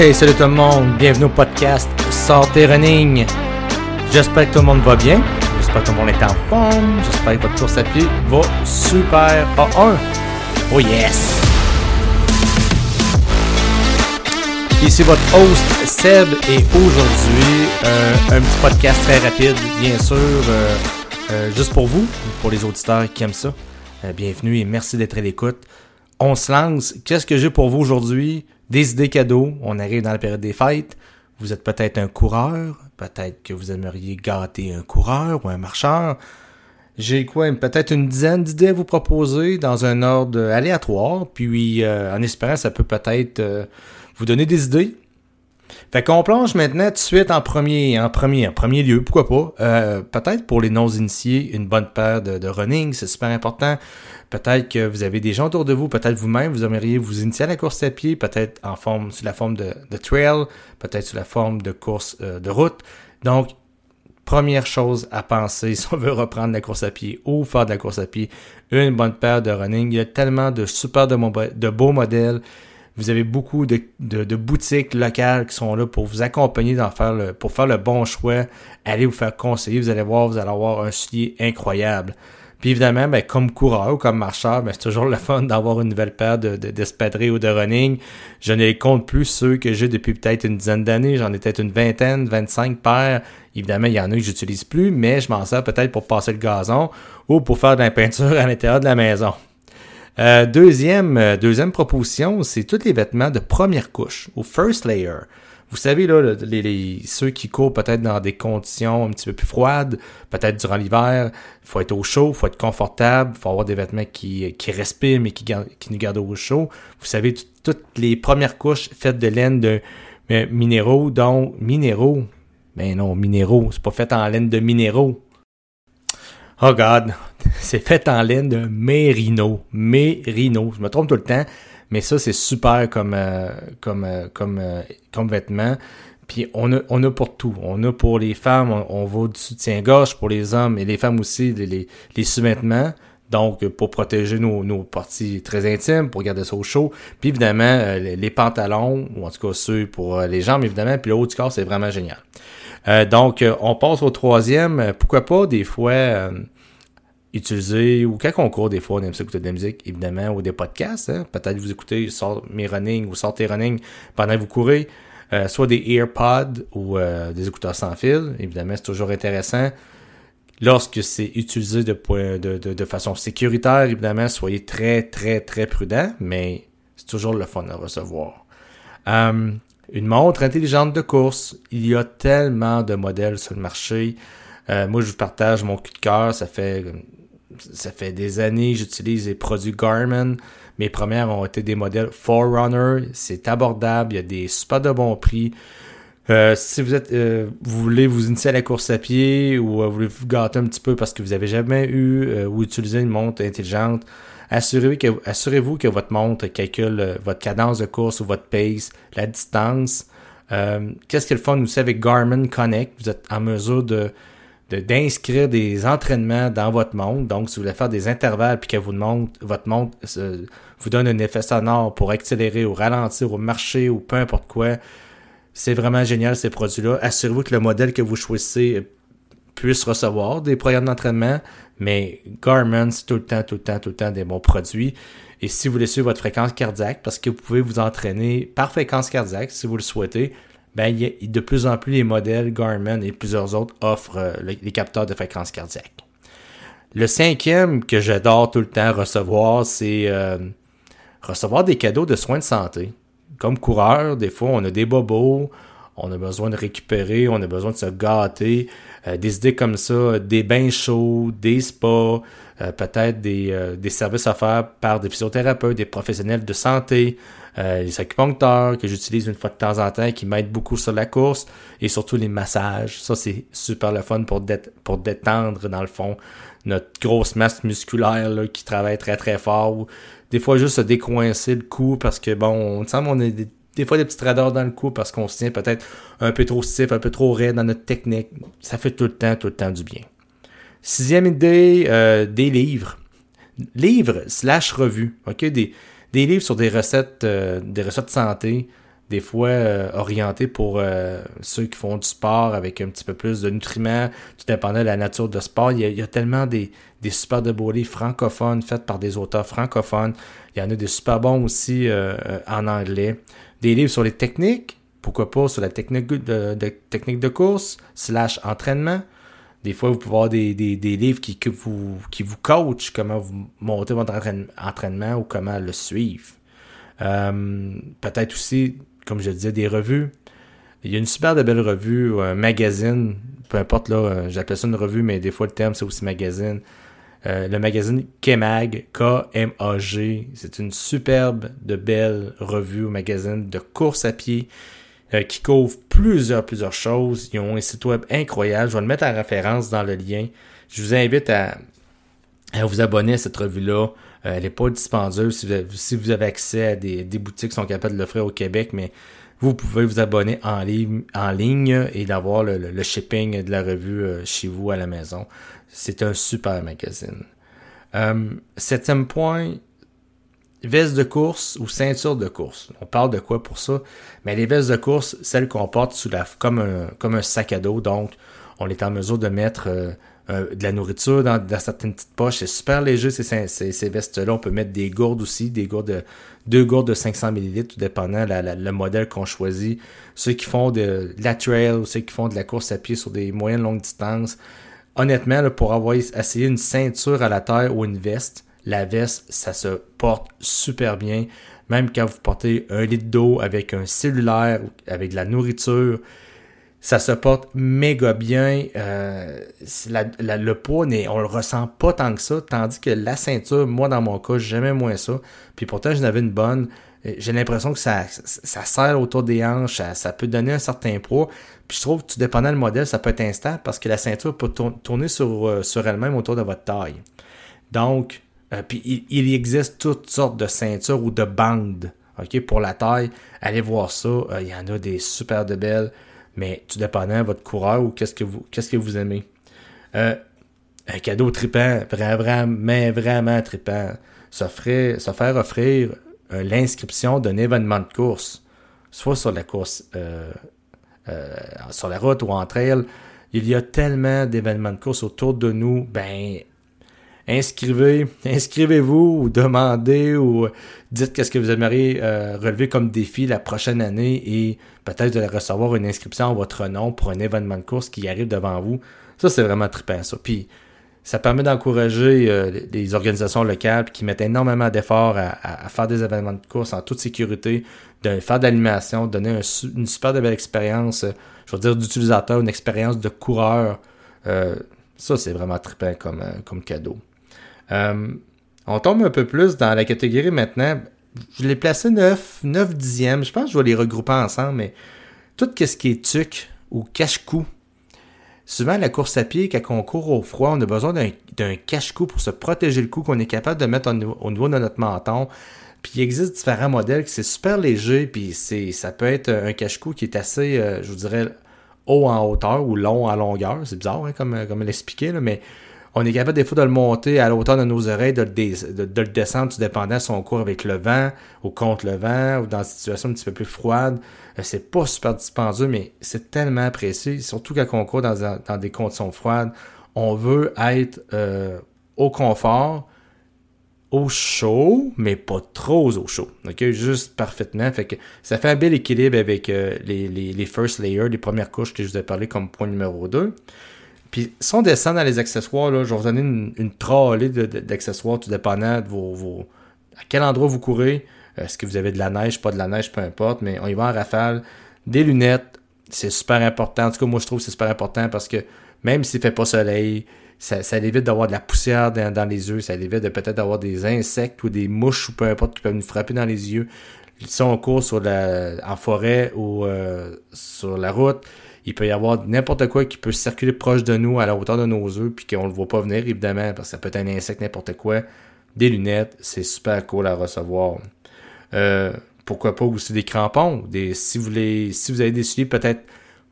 Hey, salut tout le monde, bienvenue au podcast Sortez Running. J'espère que tout le monde va bien, j'espère que tout le monde est en forme, j'espère que votre course à pied va super A1. Oh yes! Ici votre host Seb et aujourd'hui euh, un petit podcast très rapide, bien sûr, euh, euh, juste pour vous, pour les auditeurs qui aiment ça. bienvenue et merci d'être à l'écoute. On se lance. Qu'est-ce que j'ai pour vous aujourd'hui? Des idées cadeaux. On arrive dans la période des fêtes. Vous êtes peut-être un coureur. Peut-être que vous aimeriez gâter un coureur ou un marcheur. J'ai quoi? Peut-être une dizaine d'idées à vous proposer dans un ordre aléatoire. Puis, en espérant, ça peut peut-être vous donner des idées. Fait qu'on plonge maintenant tout de suite en premier, en premier, en premier lieu, pourquoi pas. Euh, peut-être pour les non-initiés, une bonne paire de, running, c'est super important. Peut-être que vous avez des gens autour de vous, peut-être vous-même, vous aimeriez vous initier à la course à pied, peut-être en forme, sous la forme de, trail, peut-être sous la forme de course euh, de route. Donc, première chose à penser si on veut reprendre la course à pied ou faire de la course à pied, une bonne paire de running. Il y a tellement de super de, de beaux modèles. Vous avez beaucoup de, boutiques locales qui sont là pour vous accompagner dans faire pour faire le bon choix. Allez vous faire conseiller. Vous allez voir, vous allez avoir un soulier incroyable. Puis évidemment, ben, comme coureur ou comme marcheur, ben, c'est toujours le fun d'avoir une nouvelle paire de, d'espadrilles ou de running. Je ne compte plus ceux que j'ai depuis peut-être une dizaine d'années. J'en ai peut-être une vingtaine, 25 paires. Évidemment, il y en a que j'utilise plus, mais je m'en sers peut-être pour passer le gazon ou pour faire de la peinture à l'intérieur de la maison. Euh, deuxième, euh, deuxième proposition, c'est tous les vêtements de première couche, ou first layer. Vous savez, là, les, ceux qui courent peut-être dans des conditions un petit peu plus froides, peut-être durant l'hiver, il faut être au chaud, il faut être confortable, il faut avoir des vêtements qui, qui respirent mais qui, nous gardent au chaud. Vous savez, toutes les premières couches faites de laine de euh, minéraux, dont minéraux, mais non, minéraux, c'est pas fait en laine de minéraux. Oh God, c'est fait en laine de mérino. Mérino. Je me trompe tout le temps, mais ça, c'est super comme, euh, comme, euh, comme, euh, comme vêtement. Puis on a, on a pour tout. On a pour les femmes, on, va du soutien-gorge pour les hommes et les femmes aussi, les, les, sous-vêtements. Donc, pour protéger nos, nos, parties très intimes, pour garder ça au chaud. Puis évidemment, les, pantalons, ou en tout cas ceux pour les jambes, évidemment. Puis le haut du corps, c'est vraiment génial. Euh, donc, euh, on passe au troisième. Euh, pourquoi pas, des fois, utiliser, ou quand on court, des fois, on aime ça écouter de la musique, évidemment, ou des podcasts. Hein. Peut-être vous écoutez sort mes running ou sortez running pendant que vous courez. soit des AirPods ou des écouteurs sans fil. Évidemment, c'est toujours intéressant. Lorsque c'est utilisé de, façon sécuritaire, évidemment, soyez très, très, très prudent, mais c'est toujours le fun à recevoir. Une montre intelligente de course. Il y a tellement de modèles sur le marché. Euh, moi, je vous partage mon cul de cœur. Ça fait, ça fait des années que j'utilise les produits Garmin. Mes premières ont été des modèles Forerunner. C'est abordable. Il y a des super de bons prix. Euh, si vous êtes, euh, voulez vous initier à la course à pied ou vous voulez vous gâter un petit peu parce que vous avez jamais eu ou utilisé une montre intelligente, Assurez-vous que, assurez que votre montre calcule euh, votre cadence de course ou votre pace, la distance. Euh, qu'est-ce qui est le fun aussi avec Garmin Connect? Vous êtes en mesure de d'inscrire des entraînements dans votre montre. Donc, si vous voulez faire des intervalles puis que vous votre montre euh, vous donne un effet sonore pour accélérer ou ralentir ou marcher ou peu importe quoi, c'est vraiment génial ces produits-là. Assurez-vous que le modèle que vous choisissez puisse recevoir des programmes d'entraînement, mais Garmin, c'est tout le temps, tout le temps, tout le temps des bons produits. Et si vous voulez suivre votre fréquence cardiaque, parce que vous pouvez vous entraîner par fréquence cardiaque si vous le souhaitez, ben, y a, de plus en plus les modèles Garmin et plusieurs autres offrent euh, les capteurs de fréquence cardiaque. Le cinquième que j'adore tout le temps recevoir, c'est euh, recevoir des cadeaux de soins de santé. Comme coureur, des fois, on a des bobos, on a besoin de récupérer, on a besoin de se gâter. Euh, des idées comme ça, des bains chauds, des spas, euh, peut-être des, euh, des, services offerts par des physiothérapeutes, des professionnels de santé, les acupuncteurs que j'utilise une fois de temps en temps qui m'aident beaucoup sur la course et surtout les massages. Ça, c'est super le fun pour, détendre, dans le fond, notre grosse masse musculaire là, qui travaille très très fort. Ou des fois, juste se décoincer le cou parce que, bon, on semble on est des fois des petits radars dans le cou parce qu'on se tient peut-être un peu trop stiff, un peu trop raide dans notre technique. Ça fait tout le temps, tout le temps du bien. Sixième idée, euh, des livres. Livres slash revues. Des, des livres sur des recettes, euh, des recettes de santé. Des fois euh, orienté pour euh, ceux qui font du sport avec un petit peu plus de nutriments, tout dépendant de la nature de sport. Il y a, tellement des, des super de livres francophones faits par des auteurs francophones. Il y en a des super bons aussi euh, en anglais. Des livres sur les techniques, pourquoi pas sur la technique de, course, slash entraînement. Des fois, vous pouvez avoir des, livres qui, vous, qui vous coachent comment vous montez votre entraînement ou comment le suivre. Peut-être aussi comme je disais, des revues. Il y a une super de belle revue, un magazine, peu importe là, euh, j'appelle ça une revue, mais des fois le terme c'est aussi magazine. Euh, le magazine Kmag, K-M-A-G. C'est une superbe de belle revue ou magazine de course à pied euh, qui couvre plusieurs, plusieurs choses. Ils ont un site web incroyable. Je vais le mettre en référence dans le lien. Je vous invite à, vous abonner à cette revue-là. Euh, elle n'est pas dispendieuse si vous, avez, accès à des, boutiques qui sont capables de l'offrir au Québec, mais vous pouvez vous abonner en ligne, et d'avoir le, shipping de la revue euh, chez vous à la maison. C'est un super magazine. Euh, septième point, veste de course ou ceinture de course. On parle de quoi pour ça? Mais les vestes de course, celles qu'on porte sous la, comme, comme un sac à dos, donc on est en mesure de mettre euh, de la nourriture dans, certaines petites poches. C'est super léger ces, ces, vestes-là. On peut mettre des gourdes aussi, des gourdes, deux gourdes de 500 ml, tout dépendant la, le modèle qu'on choisit. Ceux qui font de, la trail ou ceux qui font de la course à pied sur des moyennes longues distances. Honnêtement, pour avoir essayé une ceinture à la terre ou une veste, la veste, ça se porte super bien. Même quand vous portez un litre d'eau avec un cellulaire, avec de la nourriture, ça se porte méga bien. Euh, le poids, on le ressent pas tant que ça. Tandis que la ceinture, moi, dans mon cas, j'aimais moins ça. Puis pourtant, j'en avais une bonne. Euh, j'ai l'impression que ça, ça serre autour des hanches, ça, peut donner un certain poids. Puis je trouve que tout dépendant du modèle, ça peut être instable parce que la ceinture peut tourner sur, euh, sur elle-même autour de votre taille. Donc, puis il, il, existe toutes sortes de ceintures ou de bandes. OK, pour la taille, allez voir ça. Il y en a des super de belles mais tout dépendant de votre coureur ou qu'est-ce que vous, qu'est-ce que vous aimez. Euh, un cadeau tripant, vraiment, mais vraiment tripant. Se, faire offrir euh, l'inscription d'un événement de course, soit sur la course, euh, sur la route ou en trail. Il y a tellement d'événements de course autour de nous. Ben, inscrivez, inscrivez-vous ou demandez ou dites qu'est-ce que vous aimeriez euh, relever comme défi la prochaine année et peut-être de recevoir une inscription en votre nom pour un événement de course qui arrive devant vous. Ça, c'est vraiment trippant, ça. Puis, ça permet d'encourager euh, les organisations locales qui mettent énormément d'efforts à, faire des événements de course en toute sécurité, de faire de l'animation, donner une super belle expérience, euh, je veux dire, d'utilisateur, une expérience de coureur. ça, c'est vraiment trippant comme, comme cadeau. Euh, on tombe un peu plus dans la catégorie maintenant. Je l'ai placé 9, 9 dixièmes. Je pense que je vais les regrouper ensemble, mais tout ce qui est tuc ou cache-cou. Souvent, la course à pied, quand on court au froid, on a besoin d'un cache-cou pour se protéger le cou qu'on est capable de mettre au niveau, de notre menton. Puis il existe différents modèles qui c'est super léger, puis ça peut être un cache-cou qui est assez, euh, je vous dirais, haut en hauteur ou long en longueur. C'est bizarre hein, comme, comme l'expliquer, mais on est capable des fois de le monter à la hauteur de nos oreilles, de le, descendre tout dépendant si on court avec le vent ou contre le vent ou dans une situation un petit peu plus froide. Euh, c'est pas super dispendieux, mais c'est tellement apprécié, surtout quand on court dans, des conditions froides. On veut être euh, au confort, au chaud, mais pas trop au chaud. Juste parfaitement. Fait que ça fait un bel équilibre avec euh, les, les, first layers, les premières couches que je vous ai parlé comme point numéro 2. Puis si on descend dans les accessoires, là, je vais vous donner une, une trolley d'accessoires, tout dépendant de vos, à quel endroit vous courez. Euh, est-ce que vous avez de la neige, pas de la neige, peu importe, mais on y va en rafale. Des lunettes, c'est super important. En tout cas, moi je trouve que c'est super important parce que même s'il fait pas soleil, ça, ça évite d'avoir de la poussière dans, les yeux, ça évite de peut-être avoir des insectes ou des mouches ou peu importe qui peuvent nous frapper dans les yeux. Si on court sur la, en forêt ou euh, sur la route, il peut y avoir n'importe quoi qui peut circuler proche de nous à la hauteur de nos yeux puis qu'on ne le voit pas venir évidemment parce que ça peut être un insecte n'importe quoi. Des lunettes c'est super cool à recevoir. Euh, pourquoi pas aussi des crampons des si vous vous avez des souliers peut-être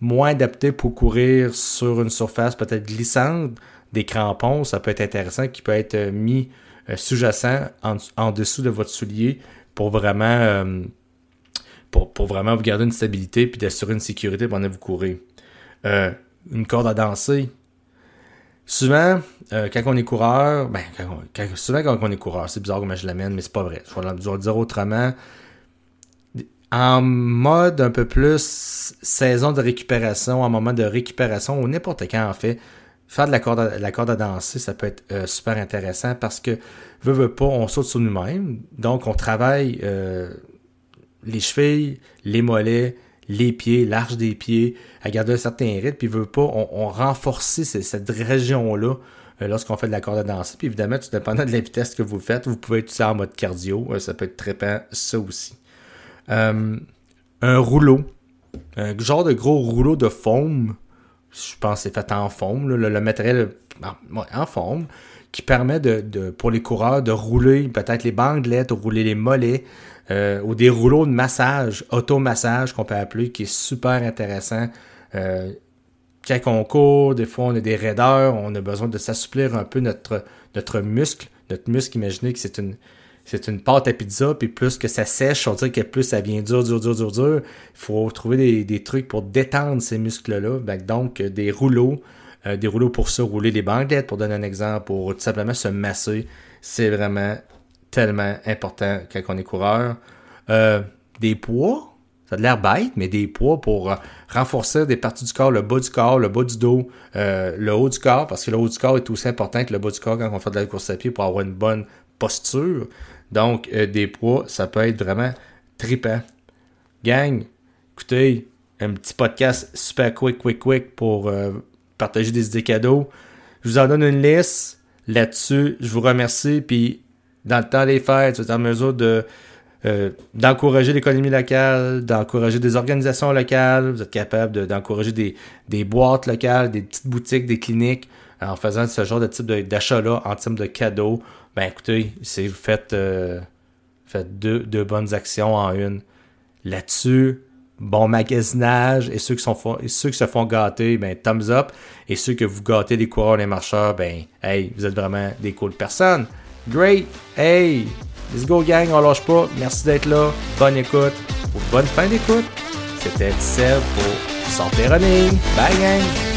moins adaptés pour courir sur une surface peut-être glissante des crampons ça peut être intéressant qui peut être mis euh, sous-jacent en, dessous de votre soulier pour vraiment euh, pour, vraiment vous garder une stabilité puis d'assurer une sécurité pendant que vous courez. Euh, une corde à danser. Souvent, euh, quand on est coureur, ben, souvent quand on est coureur, c'est bizarre comment je l'amène, mais c'est pas vrai. Je vais, le dire autrement. En mode un peu plus saison de récupération, en moment de récupération, ou n'importe quand en fait, faire de la corde à, danser, ça peut être euh, super intéressant parce que, veut, veut pas, on saute sur nous-mêmes. Donc, on travaille les chevilles, les mollets, les pieds, l'arche des pieds, à garder un certain rythme, puis veut pas, on, on renforce cette région-là euh, lorsqu'on fait de la corde à danser. Puis évidemment, tout dépendant de la vitesse que vous faites, vous pouvêtre utiliser en mode cardio. ça peut être très bien ça aussi. un rouleau. Un genre de gros rouleau de foam je pense c'est fait en foam, le, matériel en, foam, qui permet de, pour les coureurs de rouler peut-être les bandelettes, de rouler les mollets, euh, ou des rouleaux de massage, automassage qu'on peut appeler, qui est super intéressant. Euh, quand on court, des fois on a des raideurs, on a besoin de s'assouplir un peu notre, notre muscle. Notre muscle, imaginez que c'est une, c'est une pâte à pizza, puis plus que ça sèche, on dirait que plus ça vient dur, dur, dur, dur, dur. Il faut trouver des, trucs pour détendre ces muscles-là. Ben, donc, des rouleaux, euh, des rouleaux pour se rouler des bandelettes, pour donner un exemple, pour tout simplement se masser. C'est vraiment tellement important quand on est coureur. Euh, des poids, ça a l'air bête, mais des poids pour euh, renforcer des parties du corps, le bas du corps, le bas du dos, le haut du corps, parce que le haut du corps est aussi important que le bas du corps quand on fait de la course à pied pour avoir une bonne posture. Donc, euh, des poids, ça peut être vraiment trippant. Gang, écoutez, un petit podcast super quick, quick, quick pour euh, partager des idées cadeaux. Je vous en donne une liste là-dessus. Je vous remercie. Puis, dans le temps des fêtes, vous êtes en mesure de euh, d'encourager l'économie locale, d'encourager des organisations locales, vous êtes capable d'encourager des, des, boîtes locales, des petites boutiques, des cliniques, en faisant ce genre de type d'achat-là en termes de cadeaux ben écoutez, c'est vous faites, euh, deux, deux, bonnes actions en une. Là-dessus, bon magasinage et ceux qui, sont, ceux qui se font gâter, ben thumbs up. Et ceux que vous gâtez les coureurs, les marcheurs, ben hey, vous êtes vraiment des cool personnes. Great! Hey! Let's go gang, on lâche pas. Merci d'être là. Bonne écoute. Ou bonne fin d'écoute. C'était Seb pour Santé Running. Bye gang!